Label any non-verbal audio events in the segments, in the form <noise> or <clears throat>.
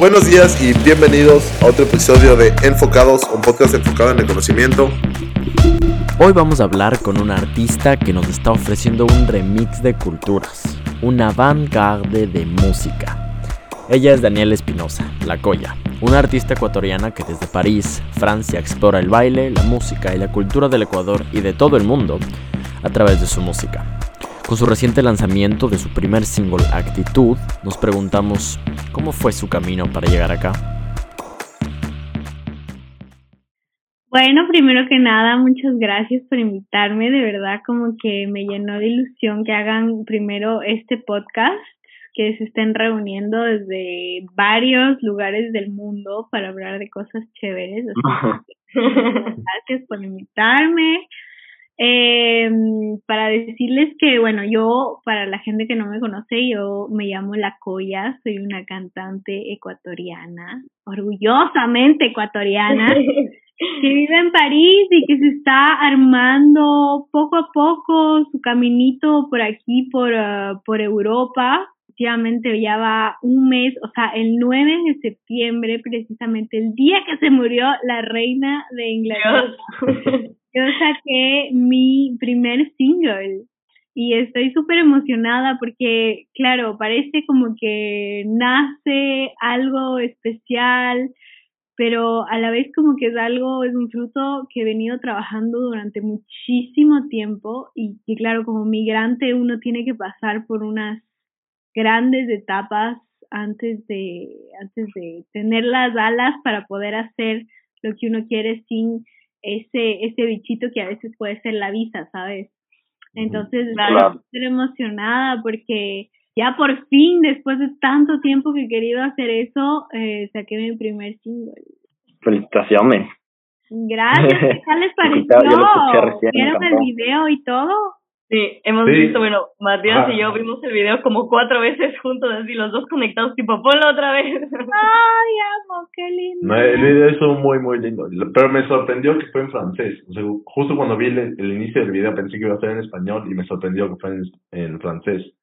Buenos días y bienvenidos a otro episodio de Enfocados, un podcast enfocado en el conocimiento. Hoy vamos a hablar con una artista que nos está ofreciendo un remix de culturas, una avant-garde de música. Ella es Daniela Espinosa, La Coya, una artista ecuatoriana que desde París, Francia, explora el baile, la música y la cultura del Ecuador y de todo el mundo a través de su música. Con su reciente lanzamiento de su primer single Actitud, nos preguntamos cómo fue su camino para llegar acá. Bueno, primero que nada, muchas gracias por invitarme. De verdad, como que me llenó de ilusión que hagan primero este podcast, que se estén reuniendo desde varios lugares del mundo para hablar de cosas chéveres. <laughs> gracias por invitarme. Eh, para decirles que, bueno, yo, para la gente que no me conoce, yo me llamo La Coya, soy una cantante ecuatoriana, orgullosamente ecuatoriana, <laughs> que vive en París y que se está armando poco a poco su caminito por aquí, por, uh, por Europa. Efectivamente, ya va un mes, o sea, el 9 de septiembre, precisamente el día que se murió la reina de Inglaterra. <laughs> yo saqué mi primer single y estoy súper emocionada porque, claro, parece como que nace algo especial, pero a la vez como que es algo, es un fruto que he venido trabajando durante muchísimo tiempo y que, claro, como migrante uno tiene que pasar por unas grandes etapas antes de, antes de tener las alas para poder hacer lo que uno quiere sin ese, ese bichito que a veces puede ser la visa, ¿sabes? Entonces estoy emocionada porque ya por fin, después de tanto tiempo que he querido hacer eso, eh, saqué mi primer single. Felicitaciones. Gracias, ¿qué tal les <laughs> pareció? ¿Vieron el video y todo? Sí, hemos visto, bueno, Matías y yo vimos el video como cuatro veces juntos, así los dos conectados, tipo, ponlo otra vez. Ay, amo, qué lindo. el video es muy, muy lindo, pero me sorprendió que fue en francés. O sea, justo cuando vi el, inicio del video pensé que iba a ser en español y me sorprendió que fue en, francés.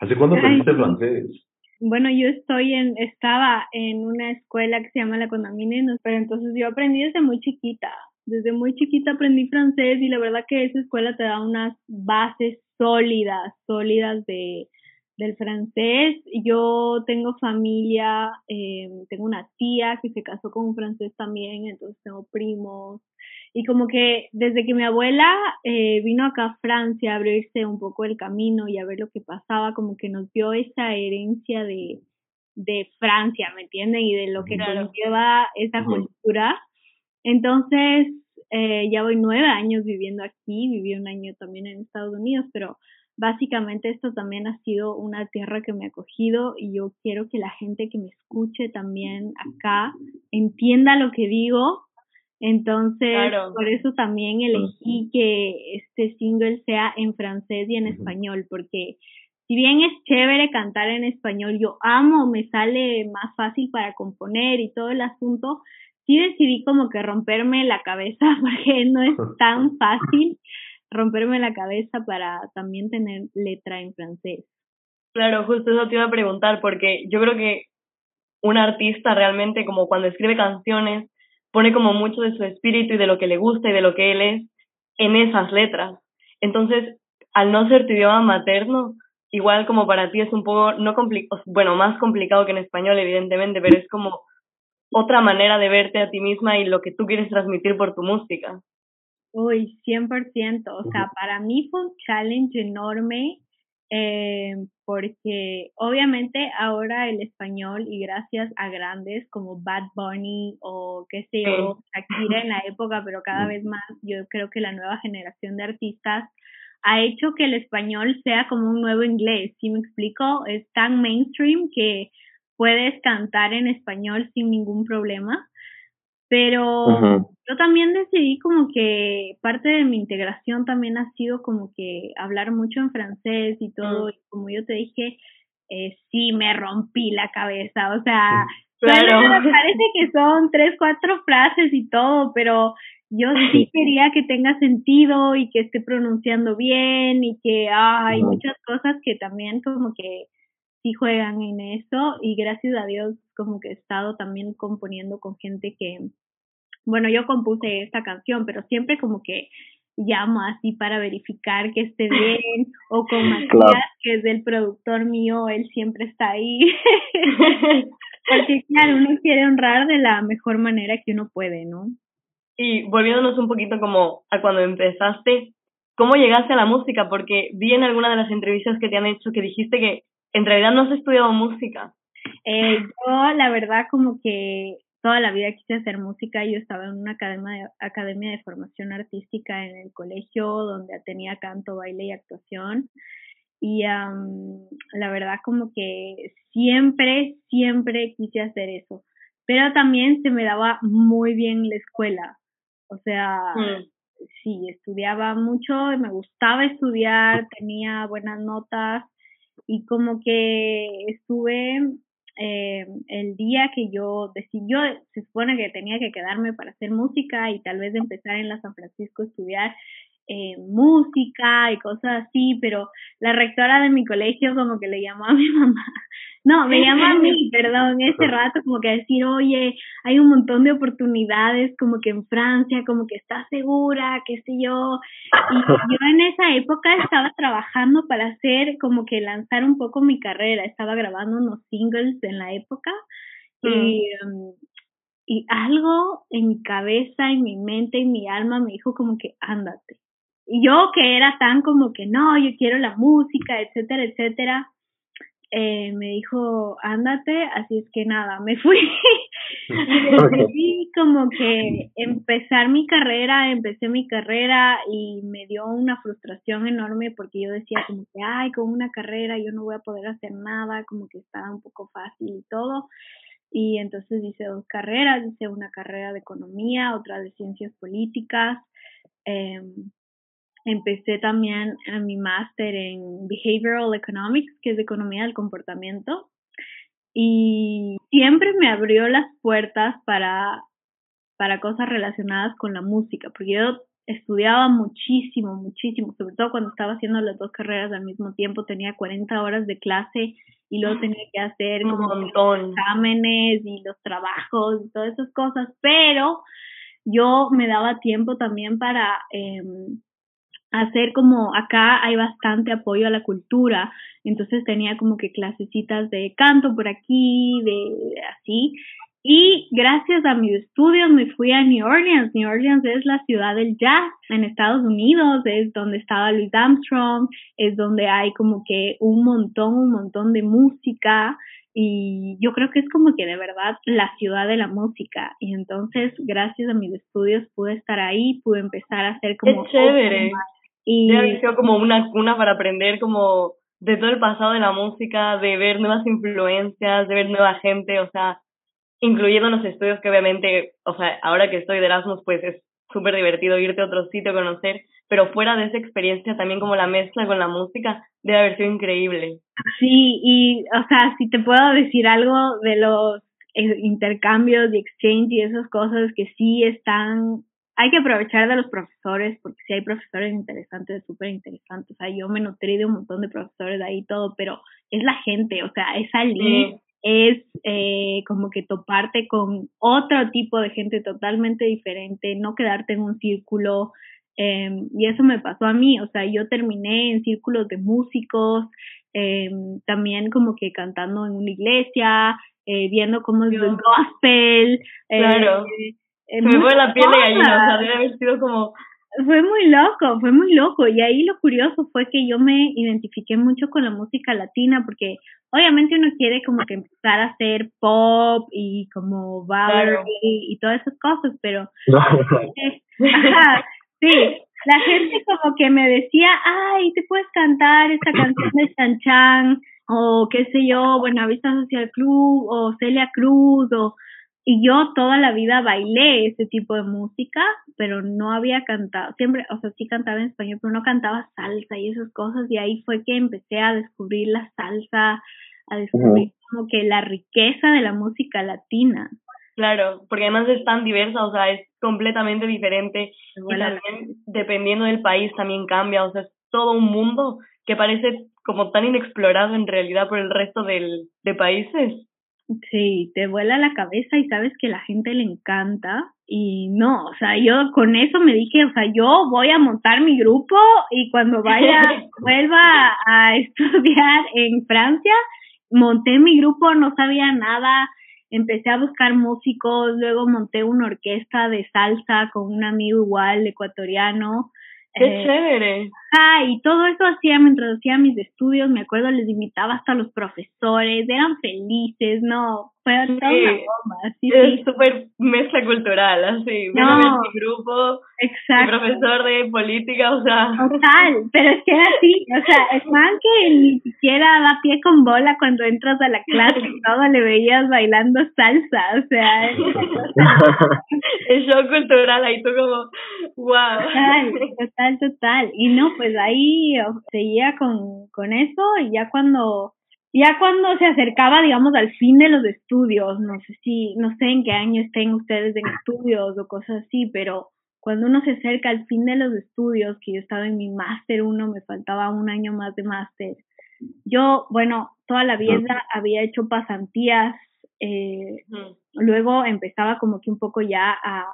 ¿Hace cuándo aprendiste francés? Bueno, yo estoy en, estaba en una escuela que se llama La Condamine, pero entonces yo aprendí desde muy chiquita desde muy chiquita aprendí francés y la verdad que esa escuela te da unas bases sólidas, sólidas de, del francés. Yo tengo familia, eh, tengo una tía que se casó con un francés también, entonces tengo primos. Y como que desde que mi abuela eh, vino acá a Francia a abrirse un poco el camino y a ver lo que pasaba, como que nos dio esa herencia de, de Francia, ¿me entienden? Y de lo que nos lleva esa cultura. Entonces, eh, ya voy nueve años viviendo aquí, viví un año también en Estados Unidos, pero básicamente esto también ha sido una tierra que me ha acogido y yo quiero que la gente que me escuche también acá entienda lo que digo. Entonces, por eso también elegí que este single sea en francés y en español, porque si bien es chévere cantar en español, yo amo, me sale más fácil para componer y todo el asunto, sí decidí como que romperme la cabeza <laughs> porque no es tan <laughs> fácil romperme la cabeza para también tener letra en francés. Claro, justo eso te iba a preguntar porque yo creo que un artista realmente como cuando escribe canciones pone como mucho de su espíritu y de lo que le gusta y de lo que él es en esas letras. Entonces, al no ser tu idioma materno, igual como para ti es un poco, no complicado, bueno, más complicado que en español, evidentemente, pero es como otra manera de verte a ti misma y lo que tú quieres transmitir por tu música. Uy, 100%. O sea, para mí fue un challenge enorme eh, porque obviamente ahora el español y gracias a grandes como Bad Bunny o qué sé yo, Shakira en la época, pero cada vez más yo creo que la nueva generación de artistas ha hecho que el español sea como un nuevo inglés, ¿sí me explico? Es tan mainstream que puedes cantar en español sin ningún problema. Pero yo también decidí como que parte de mi integración también ha sido como que hablar mucho en francés y todo. Y como yo te dije, eh, sí me rompí la cabeza. O sea, claro. <laughs> parece que son tres, cuatro frases y todo, pero yo sí quería que tenga sentido y que esté pronunciando bien y que hay muchas cosas que también como que sí juegan en eso y gracias a Dios como que he estado también componiendo con gente que, bueno, yo compuse esta canción, pero siempre como que llamo así para verificar que esté <laughs> bien o con Matías, que es el productor mío, él siempre está ahí. <laughs> Porque claro, uno quiere honrar de la mejor manera que uno puede, ¿no? Y volviéndonos un poquito como a cuando empezaste, ¿cómo llegaste a la música? Porque vi en alguna de las entrevistas que te han hecho que dijiste que en realidad no has estudiado música. Eh, yo, la verdad, como que toda la vida quise hacer música. Yo estaba en una academia de, academia de formación artística en el colegio donde tenía canto, baile y actuación. Y la verdad como que siempre, siempre quise hacer eso. Pero también se me daba muy bien la escuela. O sea, mm. sí, estudiaba mucho, me gustaba estudiar, tenía buenas notas y como que estuve eh, el día que yo decidí, yo se supone que tenía que quedarme para hacer música y tal vez empezar en la San Francisco a estudiar eh, música y cosas así, pero la rectora de mi colegio como que le llamó a mi <laughs> mamá. No, me llamó a mí, perdón, ese rato como que decir, oye, hay un montón de oportunidades como que en Francia, como que estás segura, qué sé yo. Y yo en esa época estaba trabajando para hacer como que lanzar un poco mi carrera, estaba grabando unos singles en la época y, mm. em, y algo en mi cabeza, en mi mente, en mi alma me dijo como que ándate y yo que era tan como que no, yo quiero la música, etcétera, etcétera, eh, me dijo, ándate, así es que nada, me fui. <laughs> y <laughs> como que empezar mi carrera, empecé mi carrera y me dio una frustración enorme porque yo decía como que, ay, con una carrera yo no voy a poder hacer nada, como que estaba un poco fácil y todo. Y entonces hice dos carreras, hice una carrera de economía, otra de ciencias políticas. Eh, empecé también a mi máster en Behavioral Economics, que es economía del comportamiento, y siempre me abrió las puertas para, para cosas relacionadas con la música, porque yo estudiaba muchísimo, muchísimo, sobre todo cuando estaba haciendo las dos carreras al mismo tiempo, tenía 40 horas de clase y luego tenía que hacer como exámenes y los trabajos y todas esas cosas, pero yo me daba tiempo también para eh, hacer como acá hay bastante apoyo a la cultura, entonces tenía como que clasecitas de canto por aquí, de así. Y gracias a mis estudios me fui a New Orleans. New Orleans es la ciudad del jazz en Estados Unidos, es donde estaba Louis Armstrong, es donde hay como que un montón, un montón de música y yo creo que es como que de verdad la ciudad de la música y entonces gracias a mis estudios pude estar ahí, pude empezar a hacer como... Qué chévere. Y sido como una cuna para aprender como de todo el pasado de la música, de ver nuevas influencias, de ver nueva gente, o sea, incluyendo los estudios que obviamente, o sea, ahora que estoy de Erasmus, pues es súper divertido irte a otro sitio, conocer, pero fuera de esa experiencia también como la mezcla con la música debe haber sido increíble. Sí, y o sea, si te puedo decir algo de los eh, intercambios y exchange y esas cosas que sí están hay que aprovechar de los profesores, porque si hay profesores interesantes, súper interesantes. O sea, yo me nutrí de un montón de profesores de ahí y todo, pero es la gente, o sea, es salir, es eh, como que toparte con otro tipo de gente totalmente diferente, no quedarte en un círculo. Eh, y eso me pasó a mí, o sea, yo terminé en círculos de músicos, eh, también como que cantando en una iglesia, eh, viendo cómo es el gospel. Claro. Eh, me fue la piel de gallina, o sea, debe haber sido como... Fue muy loco, fue muy loco. Y ahí lo curioso fue que yo me identifiqué mucho con la música latina, porque obviamente uno quiere como que empezar a hacer pop y como Valerie y, todas esas cosas, pero... <laughs> sí, la gente como que me decía, ay, te puedes cantar esta canción de Chan Chan, o qué sé yo, Buenavista Social Club, o Celia Cruz, o y yo toda la vida bailé ese tipo de música, pero no había cantado, siempre, o sea, sí cantaba en español, pero no cantaba salsa y esas cosas, y ahí fue que empecé a descubrir la salsa, a descubrir como que la riqueza de la música latina. Claro, porque además es tan diversa, o sea, es completamente diferente, y también dependiendo del país también cambia, o sea, es todo un mundo que parece como tan inexplorado en realidad por el resto del, de países. Sí, te vuela la cabeza y sabes que la gente le encanta y no, o sea, yo con eso me dije, o sea, yo voy a montar mi grupo y cuando vaya, <laughs> vuelva a estudiar en Francia, monté mi grupo, no sabía nada, empecé a buscar músicos, luego monté una orquesta de salsa con un amigo igual ecuatoriano, ¡Qué eh, chévere! Ah, y todo eso hacía mientras hacía mis estudios, me acuerdo, les invitaba hasta a los profesores, eran felices, no, fue toda una bomba, sí, Es súper mezcla cultural, así, no, mi grupo, exacto. mi profesor de política, o sea... Total, pero es que era así, o sea, es man que ni siquiera da pie con bola cuando entras a la clase y <laughs> todo le veías bailando salsa, o sea... Es, <laughs> <laughs> el show cultural, ahí tú como, wow. Total, total, total, y no, pues ahí seguía con, con eso y ya cuando ya cuando se acercaba, digamos, al fin de los estudios, no sé si, no sé en qué año estén ustedes en estudios o cosas así, pero cuando uno se acerca al fin de los estudios, que yo estaba en mi máster uno, me faltaba un año más de máster. Yo, bueno, toda la vida había hecho pasantías, eh, luego empezaba como que un poco ya a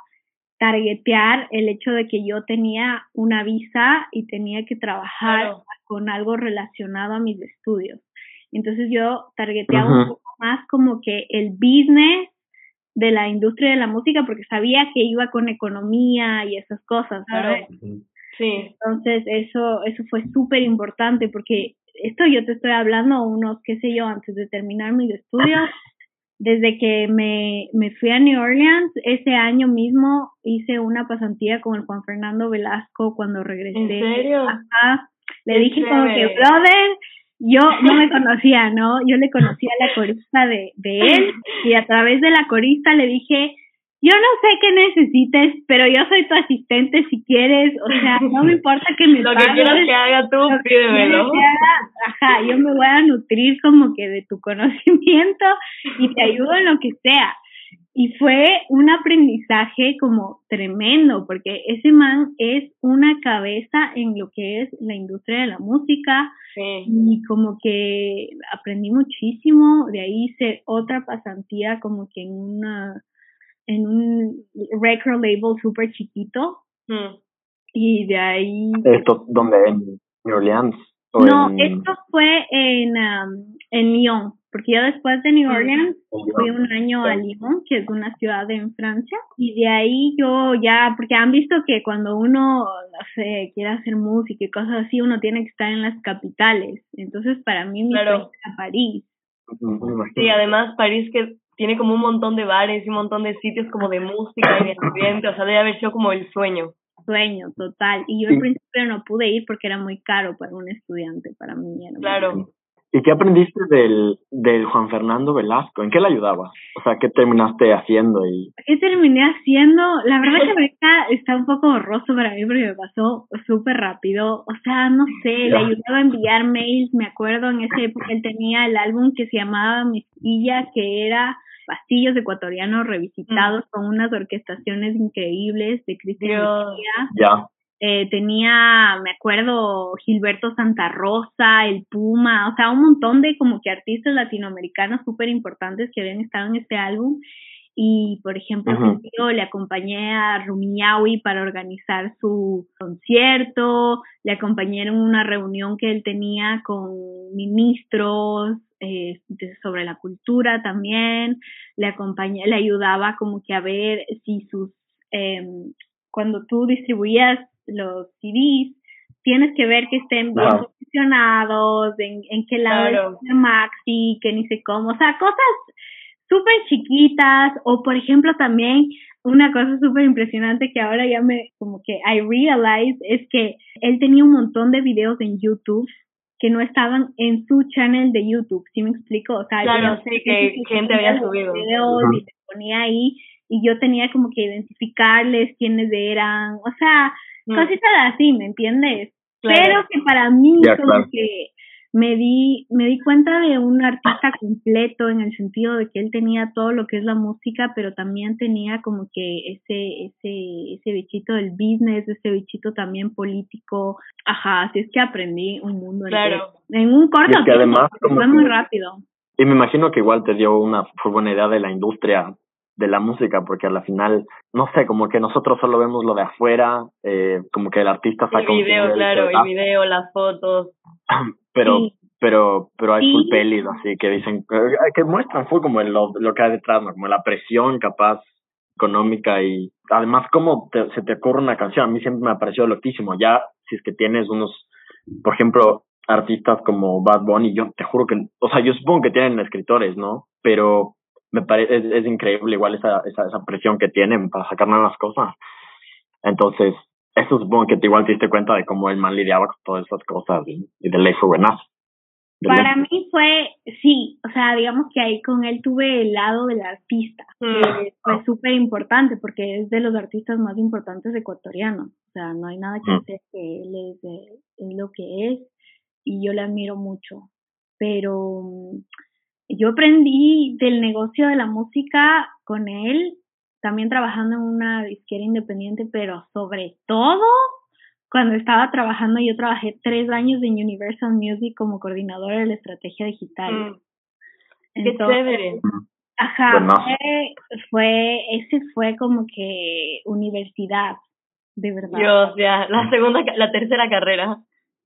targetear el hecho de que yo tenía una visa y tenía que trabajar con algo relacionado a mis estudios. Entonces yo targeteaba un poco más como que el business de la industria de la música porque sabía que iba con economía y esas cosas, ¿sabes? Sí. Entonces eso, eso fue súper importante porque esto yo te estoy hablando unos, qué sé yo, antes de terminar mis estudios, desde que me, me fui a New Orleans, ese año mismo hice una pasantía con el Juan Fernando Velasco cuando regresé. ¿En serio? Le dije como que, brother, yo no me <laughs> conocía, ¿no? Yo le conocía a la corista de, de él <laughs> y a través de la corista le dije, yo no sé qué necesites, pero yo soy tu asistente si quieres, o sea, <laughs> no me importa que me Lo que quieras que haga tú, pídemelo. ajá, yo me voy a nutrir como que de tu <laughs> conocimiento y te ayudo en lo que sea. Y fue un aprendizaje como tremendo, porque ese man es una cabeza en lo que es la industria de la música. Y como que aprendí muchísimo. De ahí hice otra pasantía como que en una en un record label súper chiquito. Mm. Y de ahí... ¿Esto dónde? ¿En New Orleans? no, esto fue en, um, en Lyon porque yo después de New Orleans fui un año a Lyon, que es una ciudad en Francia, y de ahí yo ya, porque han visto que cuando uno, no sé, quiere hacer música y cosas así, uno tiene que estar en las capitales. Entonces, para mí, mi claro. a París. Sí, además París que tiene como un montón de bares y un montón de sitios como de música y de <laughs> ambiente, o sea, debe haber sido como el sueño. Sueño, total. Y yo al principio no pude ir porque era muy caro para un estudiante, para mí. Era claro. ¿Y qué aprendiste del, del Juan Fernando Velasco? ¿En qué le ayudaba? O sea, ¿qué terminaste haciendo? y ¿Qué terminé haciendo? La verdad que <laughs> ahorita está un poco borroso para mí porque me pasó súper rápido. O sea, no sé, le ayudaba a enviar mails. Me acuerdo en esa época él tenía el álbum que se llamaba Mezquilla, que era pastillos ecuatorianos revisitados mm. con unas orquestaciones increíbles de Cristian Ya. Eh, tenía, me acuerdo, Gilberto Santa Rosa, el Puma, o sea, un montón de como que artistas latinoamericanos súper importantes que habían estado en este álbum. Y, por ejemplo, yo le acompañé a Rumiñahui para organizar su concierto, le acompañé en una reunión que él tenía con ministros eh, sobre la cultura también, le acompañé, le ayudaba como que a ver si sus, eh, cuando tú distribuías los CDs, tienes que ver que estén bien posicionados, en, en qué lado es maxi, que ni sé cómo, o sea, cosas súper chiquitas, o por ejemplo también una cosa súper impresionante que ahora ya me, como que I realize, es que él tenía un montón de videos en YouTube que no estaban en su channel de YouTube, ¿sí me explico? O sea, claro, sí, que, gente había subido. Videos y se ponía ahí y yo tenía como que identificarles quiénes eran, o sea, Mm. cositas así, ¿me entiendes? Pero que para mí como que me di, me di cuenta de un artista completo en el sentido de que él tenía todo lo que es la música, pero también tenía como que ese, ese, ese bichito del business, ese bichito también político. Ajá, así es que aprendí un mundo Claro. en un corto Y es que tiempo, además porque como fue muy que- rápido. Y me imagino que igual te dio una buena idea de la industria de la música, porque a la final, no sé, como que nosotros solo vemos lo de afuera, eh, como que el artista El saca un video, single, claro, el video, las fotos. <clears throat> pero Sí. pero pero hay Sí. full pelis así que dicen eh, que muestran full como lo, lo que hay detrás ¿no? como la presión capaz económica y además cómo te- se te ocurre una canción a mí siempre me ha parecido loquísimo ya si es que tienes unos por ejemplo artistas como Bad Bunny yo te juro que o sea yo supongo que tienen escritores no pero me parece es, es increíble igual esa, esa esa presión que tienen para sacar nuevas cosas entonces eso supongo que te igual te diste cuenta de cómo el man lidiaba con todas esas cosas y, y de ley fue buenazo Para ley. mí fue, sí, o sea, digamos que ahí con él tuve el lado del artista, que fue súper importante porque es de los artistas más importantes ecuatorianos. O sea, no hay nada que Mm. hacer que él es, de- es lo que es y yo le admiro mucho. Pero mm, yo aprendí del negocio de la música con él, también trabajando en una disquera independiente, pero sobre todo cuando estaba trabajando, yo trabajé tres años en Universal Music como coordinadora de la estrategia digital. Mm, Qué Entonces, chévere. Ajá, fue, fue, ese fue como que universidad, de verdad. Dios, ya, la segunda, la tercera carrera.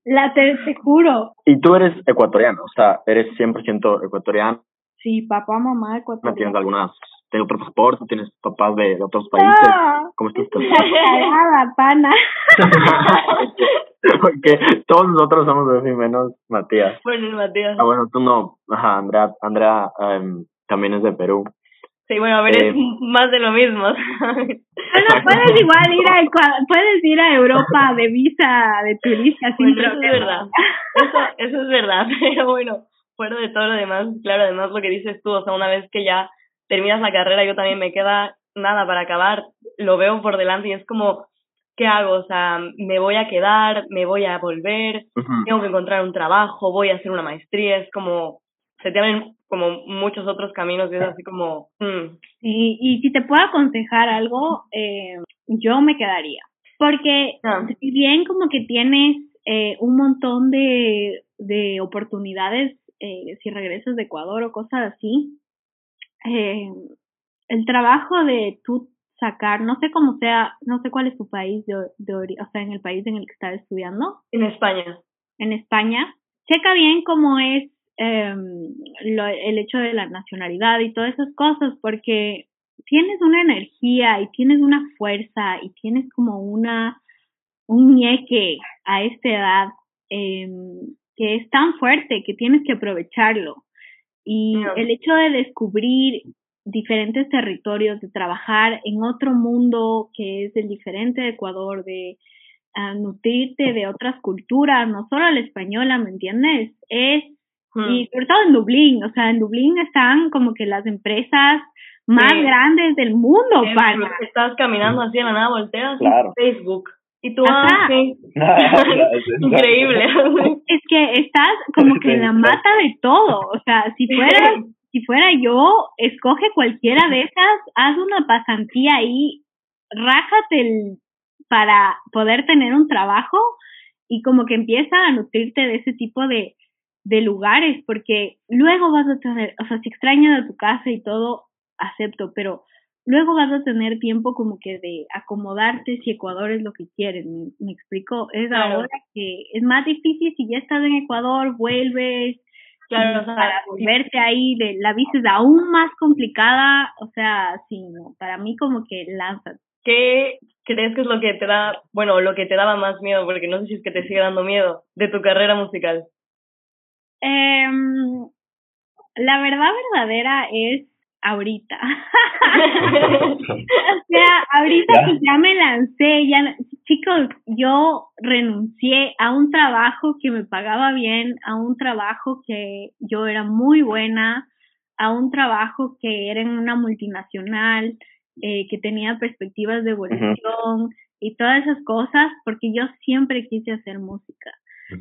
La te, te juro, Y tú eres ecuatoriano, o sea, eres 100% ecuatoriano, sí, papá, mamá, no ecuatoriano. tienes algunas, tienes otro pasaporte, tienes papás de, de otros países. Ah, ¿Cómo estás? cagada, pana. <laughs> Porque todos nosotros somos así, menos Matías. Bueno, Matías. Ah, bueno, tú no. Ajá, Andrea, Andrea em, también es de Perú. Sí, bueno, a ver, Eh, es más de lo mismo. Bueno, puedes igual ir a puedes ir a Europa de visa de turista sin Bueno, eso es verdad. Eso, eso es verdad. <laughs> Pero bueno, fuera de todo lo demás, claro, además lo que dices tú, o sea, una vez que ya terminas la carrera, yo también me queda nada para acabar, lo veo por delante y es como, ¿qué hago? O sea, me voy a quedar, me voy a volver, tengo que encontrar un trabajo, voy a hacer una maestría, es como, se te abren como muchos otros caminos y es así como, hmm, Y, y si te puedo aconsejar algo, eh, yo me quedaría. Porque Ah. si bien como que tienes eh, un montón de, de oportunidades eh, si regresas de Ecuador o cosas así, eh, el trabajo de tú sacar, no sé cómo sea, no sé cuál es tu país de, de o sea, en el país en el que estás estudiando, en España. en España, checa bien cómo es eh, lo, el hecho de la nacionalidad y todas esas cosas, porque tienes una energía y tienes una fuerza y tienes como una un ñeque a esta edad eh, que es tan fuerte que tienes que aprovecharlo. Y el hecho de descubrir diferentes territorios, de trabajar en otro mundo que es el diferente de Ecuador, de ah, nutrirte de otras culturas, no solo la española, ¿me entiendes? Es, Hmm. y sobre todo en Dublín, o sea, en Dublín están como que las empresas más Sí. grandes del mundo, Es- pana. Estás caminando así a la nada, volteas y Claro. Facebook. Y tú, ah, sí. <laughs> Increíble. <laughs> Es que estás como que en la mata de todo, o sea, si fuera, si fuera yo, escoge cualquiera de esas, haz una pasantía ahí, rájate el, para poder tener un trabajo y como que empieza a nutrirte de ese tipo de, de lugares, porque luego vas a tener, o sea, si extrañas a tu casa y todo, acepto, pero luego vas a tener tiempo como que de acomodarte si Ecuador es lo que quieres, ¿me, me explico? Es Claro. ahora que es más difícil si ya estás en Ecuador, vuelves, Claro, para volverte ahí, de, la vista es aún más complicada, o sea, sí, no, para mí como que lánzate. ¿qué crees que es lo que te da, bueno, lo que te daba más miedo? Porque no sé si es que te sigue dando miedo de tu carrera musical. Em, la verdad verdadera es ahorita. <laughs> O sea, ahorita Ya. que ya me lancé, ya, chicos, yo renuncié a un trabajo que me pagaba bien, a un trabajo que yo era muy buena, a un trabajo que era en una multinacional, eh, que tenía perspectivas de evolución y todas esas cosas, porque yo siempre quise hacer música.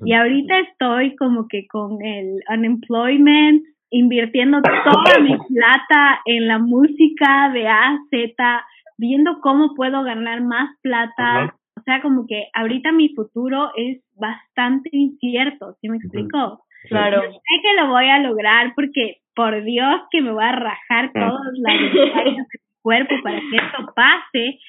Y ahorita estoy como que con el unemployment, invirtiendo toda mi <laughs> plata en la música de A a Z, viendo cómo puedo ganar más plata. O sea, como que ahorita mi futuro es bastante incierto, ¿sí me explico? Claro. sé que lo voy a lograr porque por Dios que me voy a rajar todos los <laughs> de mi cuerpo para que esto pase,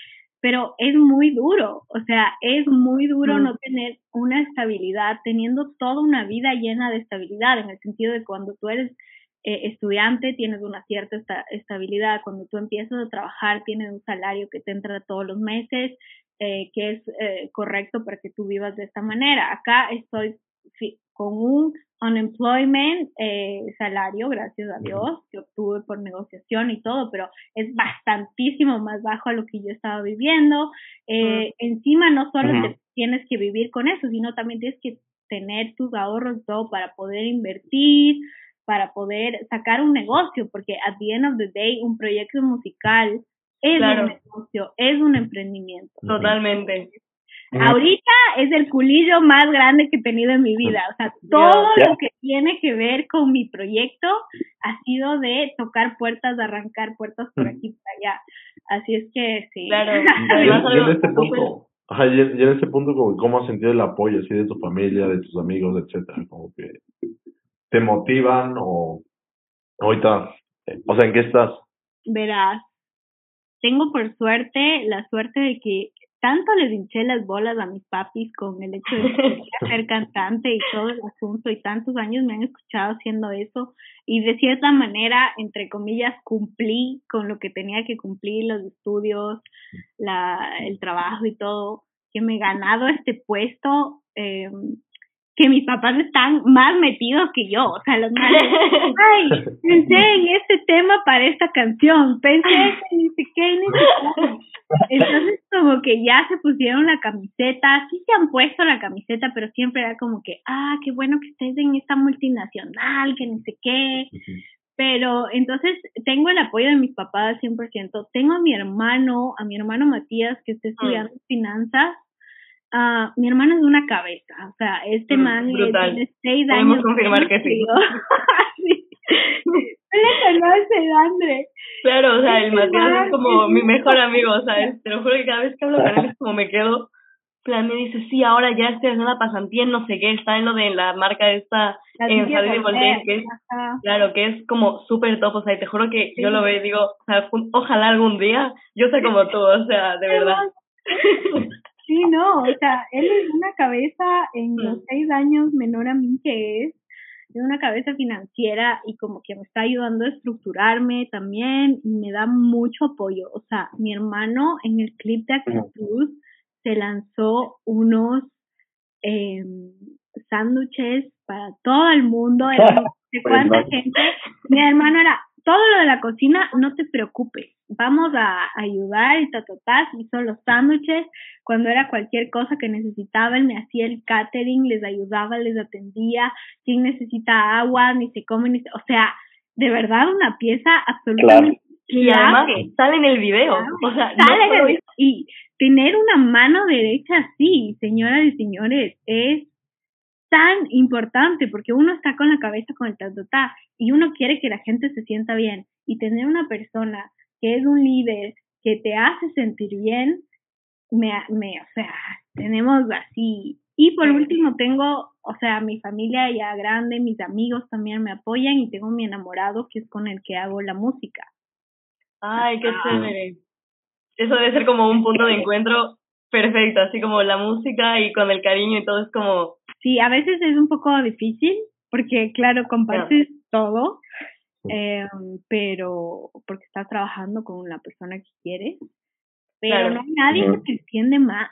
pero es muy duro, o sea, es muy duro no tener una estabilidad, teniendo toda una vida llena de estabilidad, en el sentido de cuando tú eres eh, estudiante tienes una cierta estabilidad, cuando tú empiezas a trabajar tienes un salario que te entra todos los meses, eh, que es eh, correcto para que tú vivas de esta manera. Acá estoy con un unemployment eh, salario, gracias a Dios, que obtuve por negociación y todo, pero es bastantísimo más bajo a lo que yo estaba viviendo. Eh, encima no solo te tienes que vivir con eso, sino también tienes que tener tus ahorros todo para poder invertir, para poder sacar un negocio, porque at the end of the day un proyecto musical es un negocio, es un emprendimiento. Totalmente. Ahorita es el culillo más grande que he tenido en mi vida. O sea, todo lo que tiene que ver con mi proyecto ha sido de tocar puertas, de arrancar puertas por aquí y por allá. Así es que sí. Claro. <laughs> y, en este punto, ajá, y, en, este punto, como, ¿cómo has sentido el apoyo así de tu familia, de tus amigos, etcétera? Como que te motivan o ahorita, eh, o sea, ¿en qué estás? Verás, tengo por suerte la suerte de que tanto les hinché las bolas a mis papis con el hecho de <laughs> ser cantante y todo el asunto y tantos años me han escuchado haciendo eso y de cierta manera, entre comillas, cumplí con lo que tenía que cumplir, los estudios, la, el trabajo y todo, que me he ganado este puesto. Eh, que mis papás están más metidos que yo, o sea, los <laughs> más, ay, pensé en este tema para esta canción, pensé en ni sé qué, ni sé Entonces como que ya se pusieron la camiseta, sí se han puesto la camiseta, pero siempre era como que, ah, qué bueno que estés en esta multinacional, que ni sé qué. Pero entonces tengo el apoyo de mis papás al 100%. Tengo a mi hermano, a mi hermano Matías, que está estudiando finanzas Uh, mi hermano es una cabeza, o sea, este mm, man tiene seis años. Podemos confirmar que sí. <laughs> sí. <laughs> le conoce, Andre. Claro, o sea, el Matías es como mi mejor amigo, o sea, te lo juro que cada vez que hablo con él es como me quedo, plan, me dice, sí, ahora ya estoy haciendo la pasantía no sé qué, está en lo de la marca esta, en Javier de Voltaire, que es, claro, que es como súper top, o sea, y te juro que yo lo veo y digo, o sea, ojalá algún día yo sea <laughs> como tú, o sea, de verdad. Sí, no, o sea, él es una cabeza en los mm. seis años menor a mí que es, es una cabeza financiera y como que me está ayudando a estructurarme también y me da mucho apoyo. O sea, mi hermano en el clip de Actitud se lanzó unos eh, sándwiches para todo el mundo, <laughs> de cuánta gente. Mi hermano era, todo lo de la cocina, no te preocupes, vamos a ayudar y ta, hizo los sándwiches, cuando era cualquier cosa que necesitaban, me hacía el catering, les ayudaba, les atendía, quien necesita agua, ni se come, ni se, o sea, de verdad una pieza absolutamente Y además sale en el video, o sea, sale y tener una mano derecha así, señoras y señores, es tan importante porque uno está con la cabeza con el tatotá y uno quiere que la gente se sienta bien. Y tener una persona que es un líder que te hace sentir bien, me, me, o sea, tenemos así. Y por último tengo, o sea, mi familia ya grande, mis amigos también me apoyan y tengo mi enamorado que es con el que hago la música. Ay, qué chévere. Eso debe ser como un punto de encuentro perfecto, así como la música y con el cariño y todo es como Sí, a veces es un poco difícil porque, claro, compartes todo, eh, pero porque estás trabajando con la persona que quieres, pero no hay nadie que te entiende más.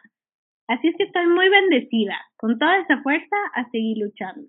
Así es que estoy muy bendecida, con toda esa fuerza a seguir luchando.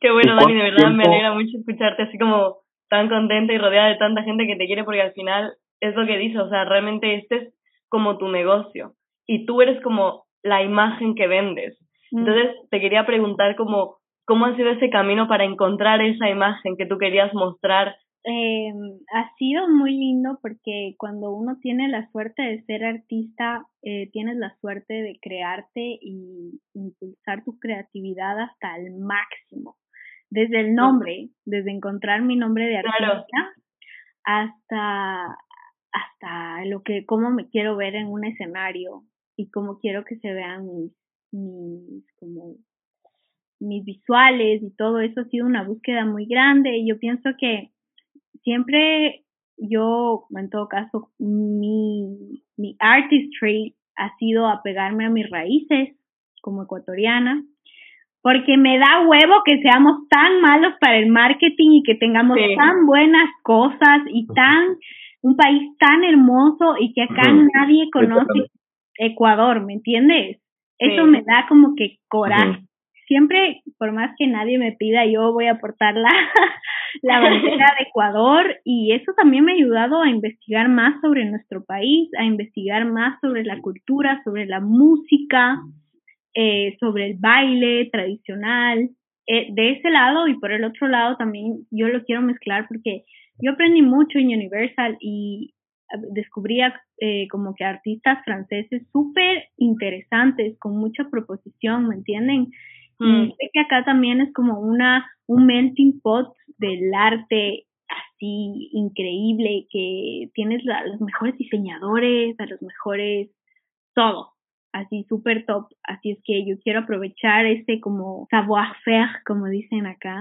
Qué bueno, Dani, de verdad me alegra mucho escucharte así como tan contenta y rodeada de tanta gente que te quiere porque al final es lo que dices, o sea, realmente este es como tu negocio y tú eres como la imagen que vendes. Mm. Entonces, te quería preguntar cómo, cómo ha sido ese camino para encontrar esa imagen que tú querías mostrar eh, ha sido muy lindo porque cuando uno tiene la suerte de ser artista, eh, tienes la suerte de crearte y impulsar tu creatividad hasta el máximo. Desde el nombre, desde encontrar mi nombre de artista hasta hasta lo que cómo me quiero ver en un escenario y cómo quiero que se vean mis mis como mis visuales y todo eso. Ha sido una búsqueda muy grande y yo pienso que siempre yo, en todo caso, mi, mi artistry ha sido apegarme a mis raíces como ecuatoriana, porque me da huevo que seamos tan malos para el marketing y que tengamos tan buenas cosas y tan un país tan hermoso y que acá nadie conoce Ecuador, ¿me entiendes? Eso me da como que coraje. Siempre, por más que nadie me pida, yo voy a aportar la, <laughs> la bandera de Ecuador y eso también me ha ayudado a investigar más sobre nuestro país, a investigar más sobre la cultura, sobre la música, eh, sobre el baile tradicional. Eh, de ese lado y por el otro lado también yo lo quiero mezclar porque yo aprendí mucho en Universal y descubría eh, como que artistas franceses súper interesantes, con mucha proposición, ¿me entienden? Mm. sé que acá también es como una, un melting pot del arte así increíble, que tienes a los mejores diseñadores, a los mejores, todo, así súper top. Así es que yo quiero aprovechar ese como savoir-faire, como dicen acá,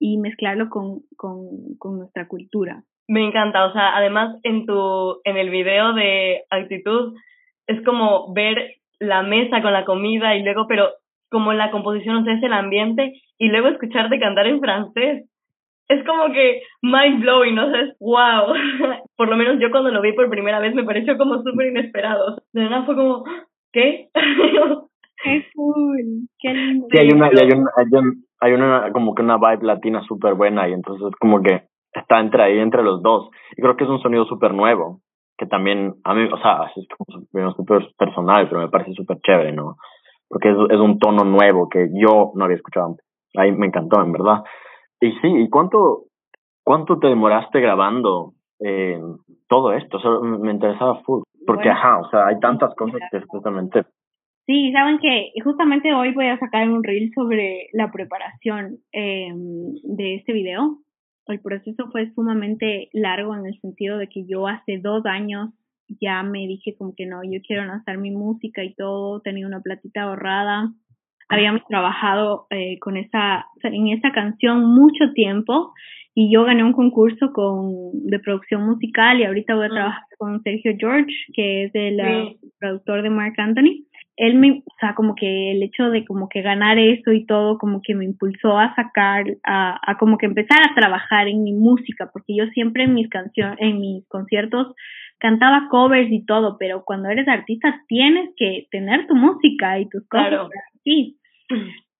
y mezclarlo con, con, con nuestra cultura. Me encanta, o sea, además en tu, en el video de actitud, es como ver la mesa con la comida y luego, pero como la composición, o sea, es el ambiente, y luego escucharte cantar en francés. Es como que mind blowing, ¿no? O sea, es wow. <laughs> por lo menos yo cuando lo vi por primera vez me pareció como súper inesperado. De verdad fue como, ¿qué? <laughs> Qué cool, qué lindo. Sí, hay una, hay una, hay una, como que una vibe latina súper buena y entonces como que está entre ahí, entre los dos. Y creo que es un sonido súper nuevo, que también a mí, o sea, es como súper personal, pero me parece súper chévere, ¿no? Porque es, es un tono nuevo que yo no había escuchado antes. Ahí me encantó, en verdad. Y sí, ¿y cuánto, cuánto te demoraste grabando eh, todo esto? me interesaba full. Porque, ajá, o sea, hay tantas cosas que justamente... Sí, saben que justamente hoy voy a sacar un reel sobre la preparación eh, de este video. El proceso fue sumamente largo en el sentido de que yo hace dos años ya me dije como que no, yo quiero lanzar mi música y todo, tenía una platita ahorrada. Habíamos trabajado eh, con esa, en esa canción mucho tiempo y yo gané un concurso con, de producción musical y ahorita voy a mm. trabajar con Sergio George, que es el uh, productor de Mark Anthony. Él me, o sea, como que el hecho de como que ganar eso y todo, como que me impulsó a sacar, a, a como que empezar a trabajar en mi música, porque yo siempre en mis canciones, en mis conciertos cantaba covers y todo, pero cuando eres artista tienes que tener tu música y tus cosas claro. así.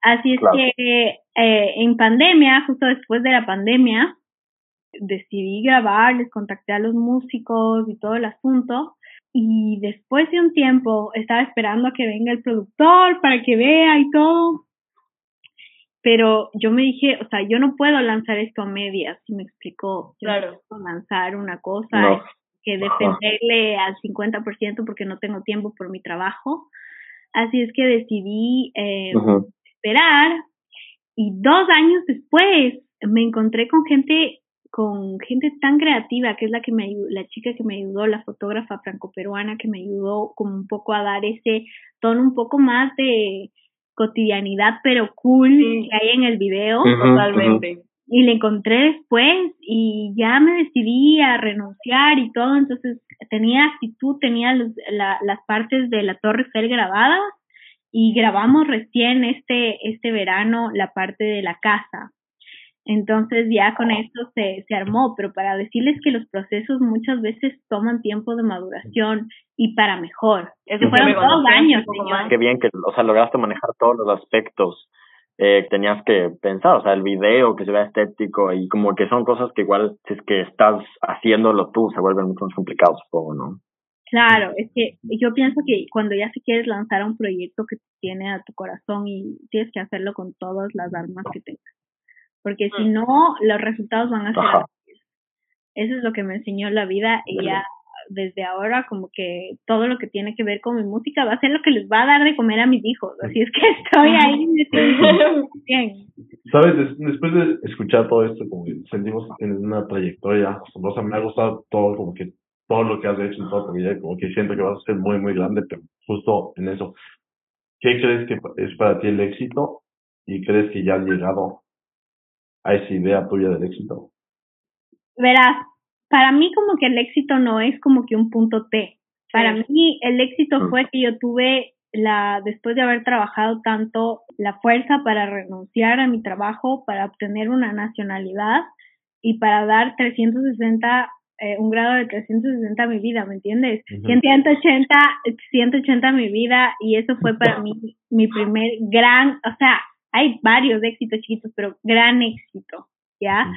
Así es que eh, en pandemia, justo después de la pandemia, decidí grabar, les contacté a los músicos y todo el asunto. Y después de un tiempo estaba esperando a que venga el productor para que vea y todo. Pero yo me dije, o sea, yo no puedo lanzar esto a medias, si me explicó. claro. lanzar una cosa que defenderle al 50% porque no tengo tiempo por mi trabajo. Así es que decidí eh, esperar y dos años después me encontré con gente con gente tan creativa que es la que me la chica que me ayudó, la fotógrafa franco-peruana que me ayudó como un poco a dar ese tono un poco más de cotidianidad pero cool que hay en el video. Totalmente y le encontré después y ya me decidí a renunciar y todo, entonces tenía actitud, tenía las partes de la Torre Eiffel grabadas y grabamos recién este, este verano la parte de la casa. Entonces ya con esto se, se armó, pero para decirles que los procesos muchas veces toman tiempo de maduración y para mejor. Eso fueron dos años. Qué bien que, o sea, lograste manejar todos los aspectos eh, tenías que pensar, o sea, el video que se vea estético y como que son cosas que igual si es que estás haciéndolo tú se vuelven mucho más complicados, supongo, ¿no? Claro, es que yo pienso que cuando ya se quieres lanzar un proyecto que tiene a tu corazón y tienes que hacerlo con todas las armas que tengas, porque si mm. no, los resultados van a ser Eso es lo que me enseñó la vida y ya desde ahora como que todo lo que tiene que ver con mi música va a ser lo que les va a dar de comer a mis hijos. Así es que <laughs> estoy ahí. bien. Sabes, después de escuchar todo esto, como que sentimos tienes una trayectoria asombrosa. Me ha gustado todo, como que todo lo que has hecho y todo, porque ya como que siento que vas a ser muy, muy grande, pero justo en eso. ¿Qué crees que es para ti el éxito y crees que ya has llegado a esa idea tuya del éxito? Verás, para mí como que el éxito no es como que un punto T. Para mí el éxito fue que yo tuve la, después de haber trabajado tanto, la fuerza para renunciar a mi trabajo, para obtener una nacionalidad y para dar 360, eh, un grado de 360 a mi vida, ¿me entiendes? 180, 180 a mi vida y eso fue para mí mi primer gran, o sea, hay varios éxitos chiquitos, pero gran éxito, ¿ya?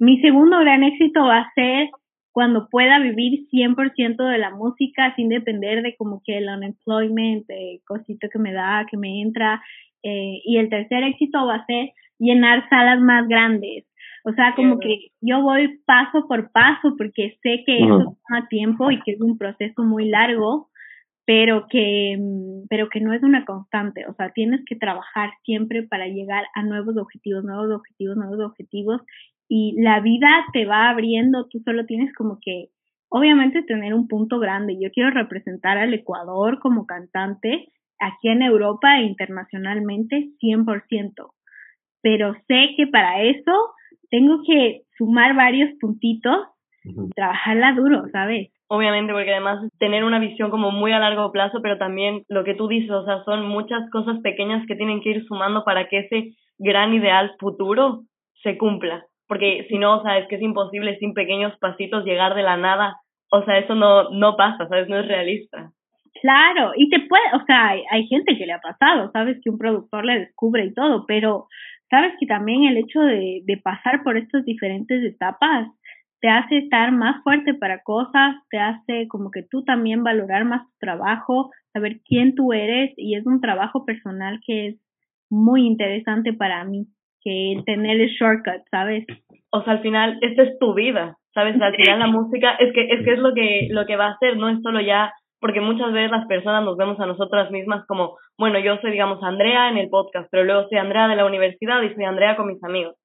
Mi segundo gran éxito va a ser cuando pueda vivir 100% de la música sin depender de como que el unemployment, de cosito que me da, que me entra. Eh, y el tercer éxito va a ser llenar salas más grandes. O sea, como que yo voy paso por paso porque sé que eso toma tiempo y que es un proceso muy largo, pero que, mm, pero que no es una constante. O sea, tienes que trabajar siempre para llegar a nuevos objetivos, nuevos objetivos, nuevos objetivos y la vida te va abriendo, tú solo tienes como que, obviamente, tener un punto grande. Yo quiero representar al Ecuador como cantante aquí en Europa e internacionalmente 100%, pero sé que para eso tengo que sumar varios puntitos, trabajarla duro, ¿sabes? Obviamente, porque además tener una visión como muy a largo plazo, pero también lo que tú dices, o sea, son muchas cosas pequeñas que tienen que ir sumando para que ese gran ideal futuro se cumpla porque si no, o sea, es que es imposible sin pequeños pasitos llegar de la nada, o sea, eso no, no pasa, ¿sabes? No es realista. Claro, y te puede, o sea, hay, hay gente que le ha pasado, sabes que un productor le descubre y todo, pero sabes que también el hecho de, de pasar por estas diferentes etapas te hace estar más fuerte para cosas, te hace como que tú también valorar más tu trabajo, saber quién tú eres y es un trabajo personal que es muy interesante para mí que el tener el shortcut, ¿sabes? O sea, al final, esta es tu vida, ¿sabes? Al final la música es que es que es lo que lo que va a hacer, no es solo ya porque muchas veces las personas nos vemos a nosotras mismas como, bueno, yo soy, digamos, Andrea en el podcast, pero luego soy Andrea de la universidad y soy Andrea con mis amigos.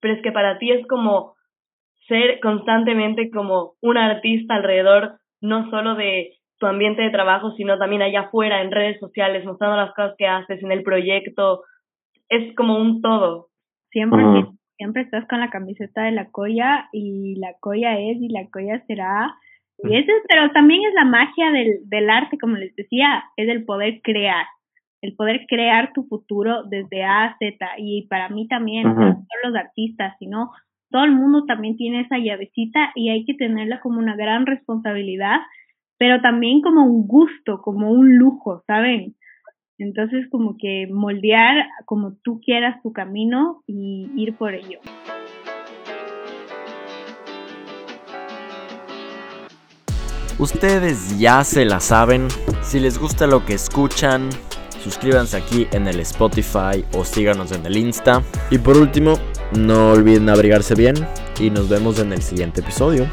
Pero es que para ti es como ser constantemente como un artista alrededor, no solo de tu ambiente de trabajo, sino también allá afuera, en redes sociales, mostrando las cosas que haces, en el proyecto, es como un todo. Siempre, siempre estás con la camiseta de la colla y la colla es y la colla será. Y eso, pero también es la magia del, del arte, como les decía, es el poder crear, el poder crear tu futuro desde A a Z. Y para mí también, no solo los artistas, sino todo el mundo también tiene esa llavecita y hay que tenerla como una gran responsabilidad, pero también como un gusto, como un lujo, ¿saben? Entonces, como que moldear como tú quieras tu camino y ir por ello. Ustedes ya se la saben. Si les gusta lo que escuchan, suscríbanse aquí en el Spotify o síganos en el Insta. Y por último, no olviden abrigarse bien y nos vemos en el siguiente episodio.